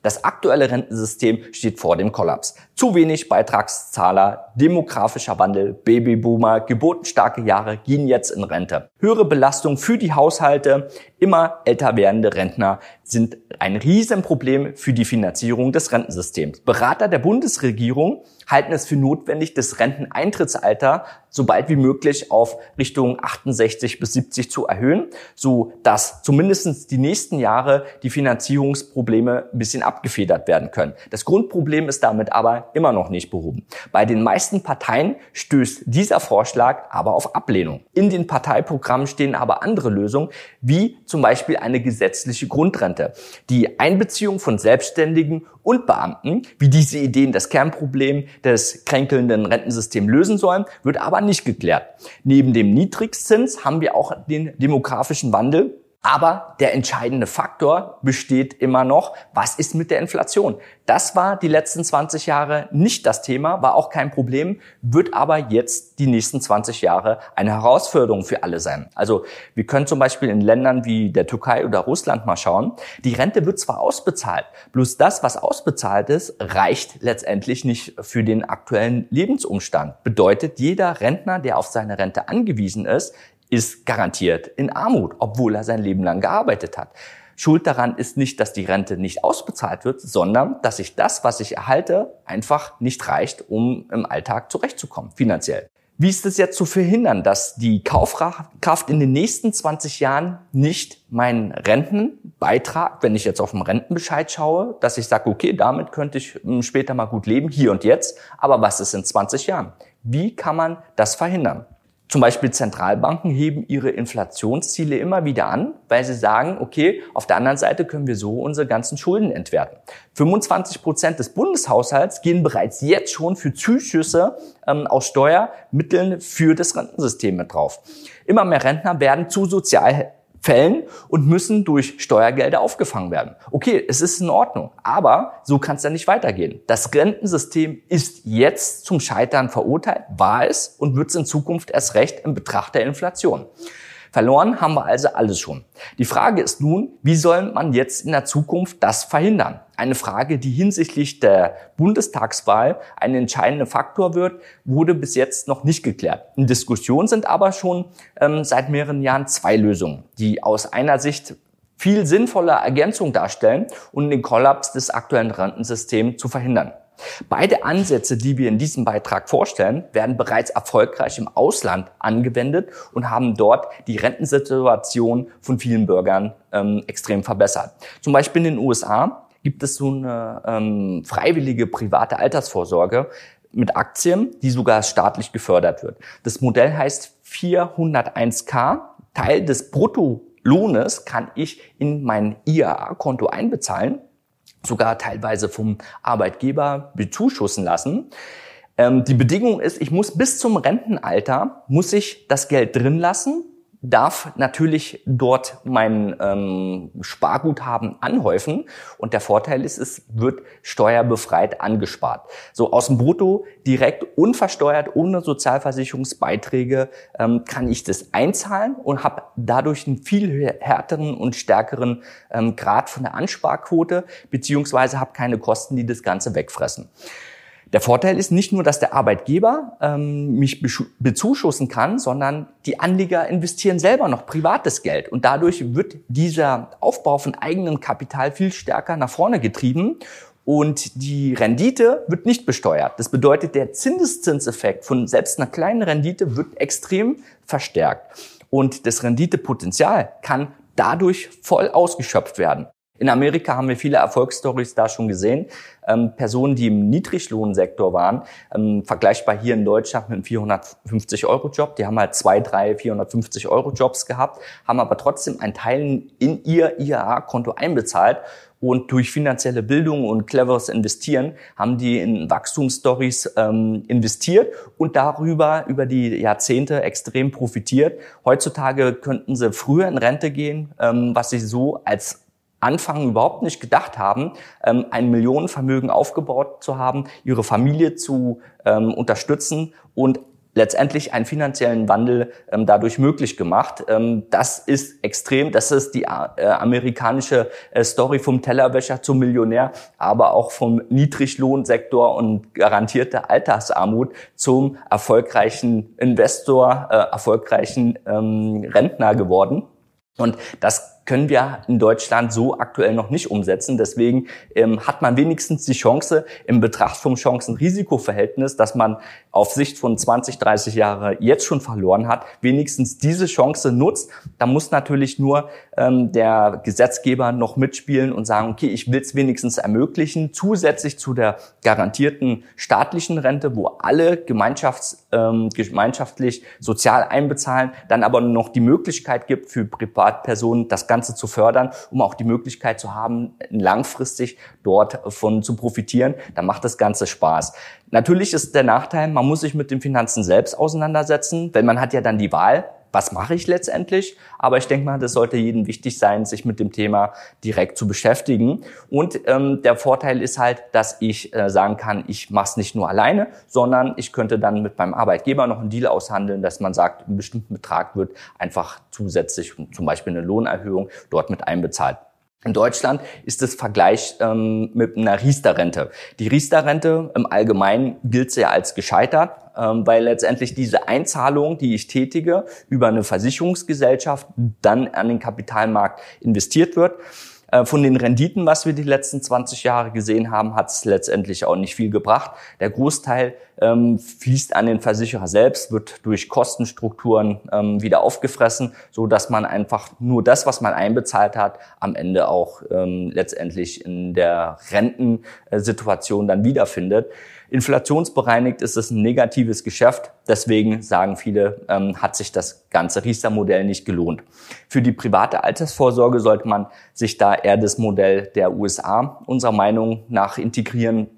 Das aktuelle Rentensystem steht vor dem Kollaps. Zu wenig Beitragszahler, demografischer Wandel, Babyboomer, geburtenstarke Jahre gehen jetzt in Rente. Höhere Belastung für die Haushalte, immer älter werdende Rentner sind ein Riesenproblem für die Finanzierung des Rentensystems. Berater der Bundesregierung halten es für notwendig, das Renteneintrittsalter so bald wie möglich auf Richtung 68 bis 70 zu erhöhen, so dass zumindest die nächsten Jahre die Finanzierungsprobleme ein bisschen abgefedert werden können. Das Grundproblem ist damit aber immer noch nicht behoben. Bei den meisten Parteien stößt dieser Vorschlag aber auf Ablehnung. In den Parteiprogrammen stehen aber andere Lösungen, wie zum Beispiel eine gesetzliche Grundrente, die Einbeziehung von Selbstständigen und Beamten, wie diese Ideen das Kernproblem des kränkelnden Rentensystems lösen sollen, wird aber nicht geklärt. Neben dem Niedrigzins haben wir auch den demografischen Wandel, aber der entscheidende Faktor besteht immer noch, was ist mit der Inflation? Das war die letzten 20 Jahre nicht das Thema, war auch kein Problem, wird aber jetzt die nächsten 20 Jahre eine Herausforderung für alle sein. Also wir können zum Beispiel in Ländern wie der Türkei oder Russland mal schauen. Die Rente wird zwar ausbezahlt, bloß das, was ausbezahlt ist, reicht letztendlich nicht für den aktuellen Lebensumstand. Bedeutet, jeder Rentner, der auf seine Rente angewiesen ist, ist garantiert in Armut, obwohl er sein Leben lang gearbeitet hat. Schuld daran ist nicht, dass die Rente nicht ausbezahlt wird, sondern dass ich das, was ich erhalte, einfach nicht reicht, um im Alltag zurechtzukommen, finanziell. Wie ist es jetzt zu verhindern, dass die Kaufkraft in den nächsten 20 Jahren nicht meinen Rentenbeitrag, wenn ich jetzt auf den Rentenbescheid schaue, dass ich sage, okay, damit könnte ich hm, später mal gut leben, hier und jetzt, aber was ist in 20 Jahren? Wie kann man das verhindern? Zum Beispiel Zentralbanken heben ihre Inflationsziele immer wieder an, weil sie sagen, okay, auf der anderen Seite können wir so unsere ganzen Schulden entwerten. 25 Prozent des Bundeshaushalts gehen bereits jetzt schon für Zuschüsse ähm, aus Steuermitteln für das Rentensystem mit drauf. Immer mehr Rentner werden zu sozial Fällen und müssen durch Steuergelder aufgefangen werden. Okay, es ist in Ordnung, aber so kann es ja nicht weitergehen. Das Rentensystem ist jetzt zum Scheitern verurteilt, war es und wird es in Zukunft erst recht im Betracht der Inflation. Verloren haben wir also alles schon. Die Frage ist nun, wie soll man jetzt in der Zukunft das verhindern? Eine Frage, die hinsichtlich der Bundestagswahl ein entscheidender Faktor wird, wurde bis jetzt noch nicht geklärt. In Diskussion sind aber schon ähm, seit mehreren Jahren zwei Lösungen, die aus einer Sicht viel sinnvolle Ergänzung darstellen und den Kollaps des aktuellen Rentensystems zu verhindern. Beide Ansätze, die wir in diesem Beitrag vorstellen, werden bereits erfolgreich im Ausland angewendet und haben dort die Rentensituation von vielen Bürgern ähm, extrem verbessert. Zum Beispiel in den USA gibt es so eine ähm, freiwillige private Altersvorsorge mit Aktien, die sogar staatlich gefördert wird. Das Modell heißt 401k. Teil des Bruttolohnes kann ich in mein IAA-Konto einbezahlen sogar teilweise vom Arbeitgeber bezuschussen lassen. Ähm, die Bedingung ist, ich muss bis zum Rentenalter, muss ich das Geld drin lassen darf natürlich dort mein ähm, Sparguthaben anhäufen und der Vorteil ist, es wird steuerbefreit angespart. So aus dem Brutto direkt unversteuert, ohne Sozialversicherungsbeiträge ähm, kann ich das einzahlen und habe dadurch einen viel härteren und stärkeren ähm, Grad von der Ansparquote beziehungsweise habe keine Kosten, die das Ganze wegfressen. Der Vorteil ist nicht nur, dass der Arbeitgeber ähm, mich bezuschussen kann, sondern die Anleger investieren selber noch privates Geld. Und dadurch wird dieser Aufbau von eigenem Kapital viel stärker nach vorne getrieben. Und die Rendite wird nicht besteuert. Das bedeutet, der Zinseszinseffekt von selbst einer kleinen Rendite wird extrem verstärkt. Und das Renditepotenzial kann dadurch voll ausgeschöpft werden. In Amerika haben wir viele Erfolgsstories da schon gesehen. Ähm, Personen, die im Niedriglohnsektor waren, ähm, vergleichbar hier in Deutschland mit einem 450-Euro-Job, die haben halt zwei, drei, 450-Euro-Jobs gehabt, haben aber trotzdem einen Teil in ihr IAA-Konto einbezahlt und durch finanzielle Bildung und cleveres Investieren haben die in Wachstumsstories ähm, investiert und darüber über die Jahrzehnte extrem profitiert. Heutzutage könnten sie früher in Rente gehen, ähm, was sie so als Anfang überhaupt nicht gedacht haben, ähm, ein Millionenvermögen aufgebaut zu haben, ihre Familie zu ähm, unterstützen und letztendlich einen finanziellen Wandel ähm, dadurch möglich gemacht. Ähm, das ist extrem, das ist die äh, amerikanische äh, Story vom Tellerwäscher zum Millionär, aber auch vom Niedriglohnsektor und garantierte Alltagsarmut zum erfolgreichen Investor, äh, erfolgreichen ähm, Rentner geworden. Und das können wir in Deutschland so aktuell noch nicht umsetzen. Deswegen ähm, hat man wenigstens die Chance im Betracht vom Chancen-Risiko-Verhältnis, dass man auf Sicht von 20, 30 Jahre jetzt schon verloren hat, wenigstens diese Chance nutzt. Da muss natürlich nur ähm, der Gesetzgeber noch mitspielen und sagen, okay, ich will es wenigstens ermöglichen, zusätzlich zu der garantierten staatlichen Rente, wo alle Gemeinschafts, ähm, gemeinschaftlich sozial einbezahlen, dann aber noch die Möglichkeit gibt für Privatpersonen, das Ganze Ganze zu fördern, um auch die Möglichkeit zu haben, langfristig dort von zu profitieren. Da macht das Ganze Spaß. Natürlich ist der Nachteil, man muss sich mit den Finanzen selbst auseinandersetzen, weil man hat ja dann die Wahl, was mache ich letztendlich? Aber ich denke mal, das sollte jedem wichtig sein, sich mit dem Thema direkt zu beschäftigen. Und ähm, der Vorteil ist halt, dass ich äh, sagen kann, ich mache es nicht nur alleine, sondern ich könnte dann mit meinem Arbeitgeber noch einen Deal aushandeln, dass man sagt, ein bestimmter Betrag wird einfach zusätzlich, zum Beispiel eine Lohnerhöhung, dort mit einbezahlt. In Deutschland ist das Vergleich ähm, mit einer Riester-Rente. Die Riester-Rente im Allgemeinen gilt ja als gescheitert, ähm, weil letztendlich diese Einzahlung, die ich tätige, über eine Versicherungsgesellschaft dann an den Kapitalmarkt investiert wird. Äh, von den Renditen, was wir die letzten 20 Jahre gesehen haben, hat es letztendlich auch nicht viel gebracht. Der Großteil ähm, fließt an den Versicherer selbst, wird durch Kostenstrukturen ähm, wieder aufgefressen, so dass man einfach nur das, was man einbezahlt hat, am Ende auch ähm, letztendlich in der Rentensituation dann wiederfindet. Inflationsbereinigt ist es ein negatives Geschäft. Deswegen sagen viele, ähm, hat sich das ganze Riester-Modell nicht gelohnt. Für die private Altersvorsorge sollte man sich da eher das Modell der USA unserer Meinung nach integrieren.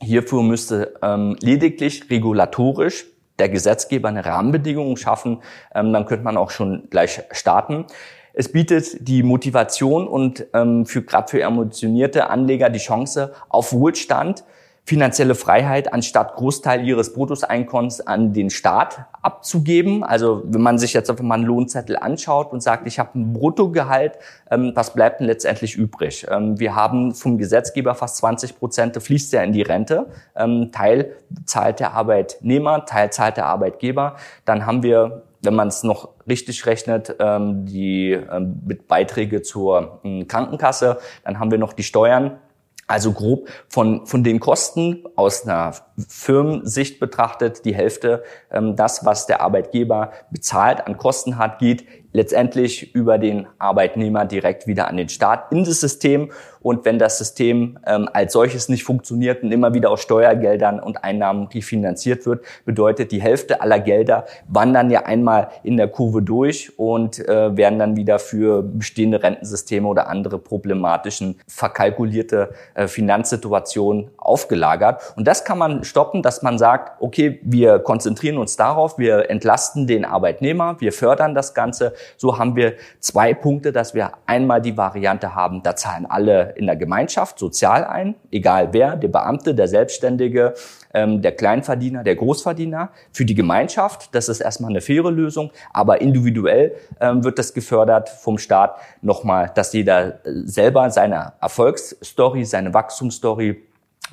Hierfür müsste ähm, lediglich regulatorisch der Gesetzgeber eine Rahmenbedingung schaffen. Ähm, dann könnte man auch schon gleich starten. Es bietet die Motivation und ähm, für gerade für emotionierte Anleger die Chance auf Wohlstand finanzielle Freiheit, anstatt Großteil ihres Bruttoeinkommens an den Staat abzugeben. Also wenn man sich jetzt einfach mal einen Lohnzettel anschaut und sagt, ich habe ein Bruttogehalt, ähm, was bleibt denn letztendlich übrig? Ähm, wir haben vom Gesetzgeber fast 20 Prozent, fließt ja in die Rente. Ähm, Teil zahlt der Arbeitnehmer, Teil zahlt der Arbeitgeber. Dann haben wir wenn man es noch richtig rechnet, ähm, die ähm, mit Beiträge zur ähm, Krankenkasse, dann haben wir noch die Steuern, also grob von, von den Kosten aus einer Firmensicht betrachtet, die Hälfte, ähm, das, was der Arbeitgeber bezahlt an Kosten hat, geht letztendlich über den Arbeitnehmer direkt wieder an den Staat in das System. Und wenn das System ähm, als solches nicht funktioniert und immer wieder aus Steuergeldern und Einnahmen refinanziert wird, bedeutet die Hälfte aller Gelder wandern ja einmal in der Kurve durch und äh, werden dann wieder für bestehende Rentensysteme oder andere problematischen verkalkulierte äh, Finanzsituationen aufgelagert. Und das kann man stoppen, dass man sagt, okay, wir konzentrieren uns darauf, wir entlasten den Arbeitnehmer, wir fördern das Ganze so haben wir zwei Punkte, dass wir einmal die Variante haben, da zahlen alle in der Gemeinschaft sozial ein, egal wer, der Beamte, der Selbstständige, ähm, der Kleinverdiener, der Großverdiener, für die Gemeinschaft. Das ist erstmal eine faire Lösung, aber individuell ähm, wird das gefördert vom Staat nochmal, dass jeder äh, selber seine Erfolgsstory, seine Wachstumsstory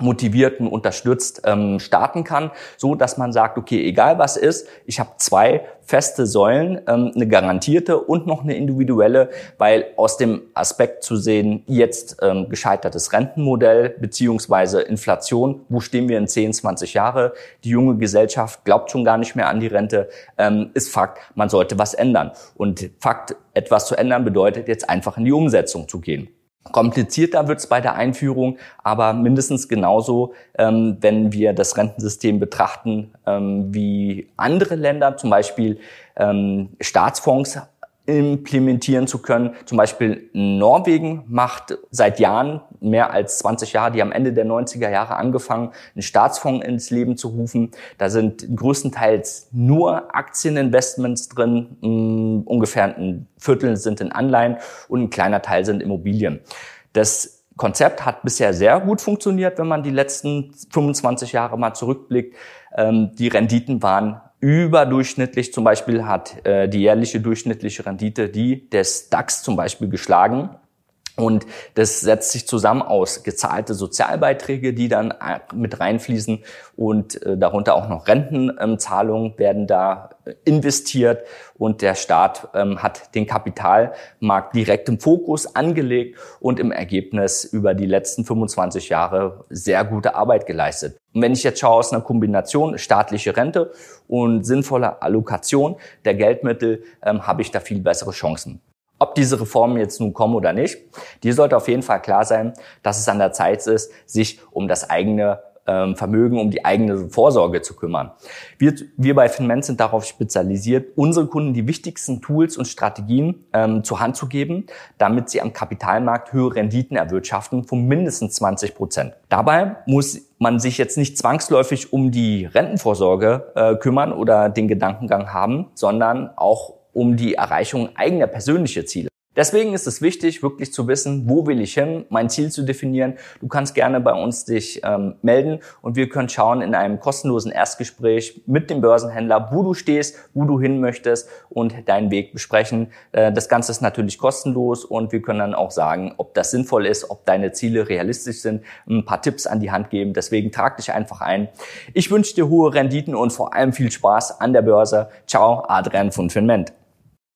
motivierten unterstützt ähm, starten kann, so dass man sagt, okay, egal was ist, ich habe zwei feste Säulen, ähm, eine garantierte und noch eine individuelle, weil aus dem Aspekt zu sehen, jetzt ähm, gescheitertes Rentenmodell beziehungsweise Inflation, wo stehen wir in 10, 20 Jahre? Die junge Gesellschaft glaubt schon gar nicht mehr an die Rente, ähm, ist Fakt, man sollte was ändern. Und Fakt, etwas zu ändern bedeutet jetzt einfach in die Umsetzung zu gehen. Komplizierter wird es bei der Einführung, aber mindestens genauso, ähm, wenn wir das Rentensystem betrachten ähm, wie andere Länder, zum Beispiel ähm, Staatsfonds implementieren zu können. Zum Beispiel Norwegen macht seit Jahren, mehr als 20 Jahre, die am Ende der 90er Jahre angefangen, einen Staatsfonds ins Leben zu rufen. Da sind größtenteils nur Aktieninvestments drin, mm, ungefähr ein Viertel sind in Anleihen und ein kleiner Teil sind Immobilien. Das Konzept hat bisher sehr gut funktioniert, wenn man die letzten 25 Jahre mal zurückblickt. Ähm, die Renditen waren Überdurchschnittlich zum Beispiel hat äh, die jährliche durchschnittliche Rendite die des DAX zum Beispiel geschlagen. Und das setzt sich zusammen aus gezahlte Sozialbeiträge, die dann äh, mit reinfließen und äh, darunter auch noch Rentenzahlungen werden da investiert und der Staat ähm, hat den Kapitalmarkt direkt im Fokus angelegt und im Ergebnis über die letzten 25 Jahre sehr gute Arbeit geleistet. Und wenn ich jetzt schaue aus einer Kombination staatliche Rente und sinnvoller Allokation der Geldmittel, ähm, habe ich da viel bessere Chancen. Ob diese Reformen jetzt nun kommen oder nicht, dir sollte auf jeden Fall klar sein, dass es an der Zeit ist, sich um das eigene Vermögen, um die eigene Vorsorge zu kümmern. Wir, wir bei Finment sind darauf spezialisiert, unsere Kunden die wichtigsten Tools und Strategien ähm, zur Hand zu geben, damit sie am Kapitalmarkt höhere Renditen erwirtschaften von mindestens 20 Prozent. Dabei muss man sich jetzt nicht zwangsläufig um die Rentenvorsorge äh, kümmern oder den Gedankengang haben, sondern auch um die Erreichung eigener persönlicher Ziele. Deswegen ist es wichtig, wirklich zu wissen, wo will ich hin, mein Ziel zu definieren. Du kannst gerne bei uns dich ähm, melden und wir können schauen in einem kostenlosen Erstgespräch mit dem Börsenhändler, wo du stehst, wo du hin möchtest und deinen Weg besprechen. Äh, das Ganze ist natürlich kostenlos und wir können dann auch sagen, ob das sinnvoll ist, ob deine Ziele realistisch sind, ein paar Tipps an die Hand geben. Deswegen trag dich einfach ein. Ich wünsche dir hohe Renditen und vor allem viel Spaß an der Börse. Ciao, Adrian von Finment.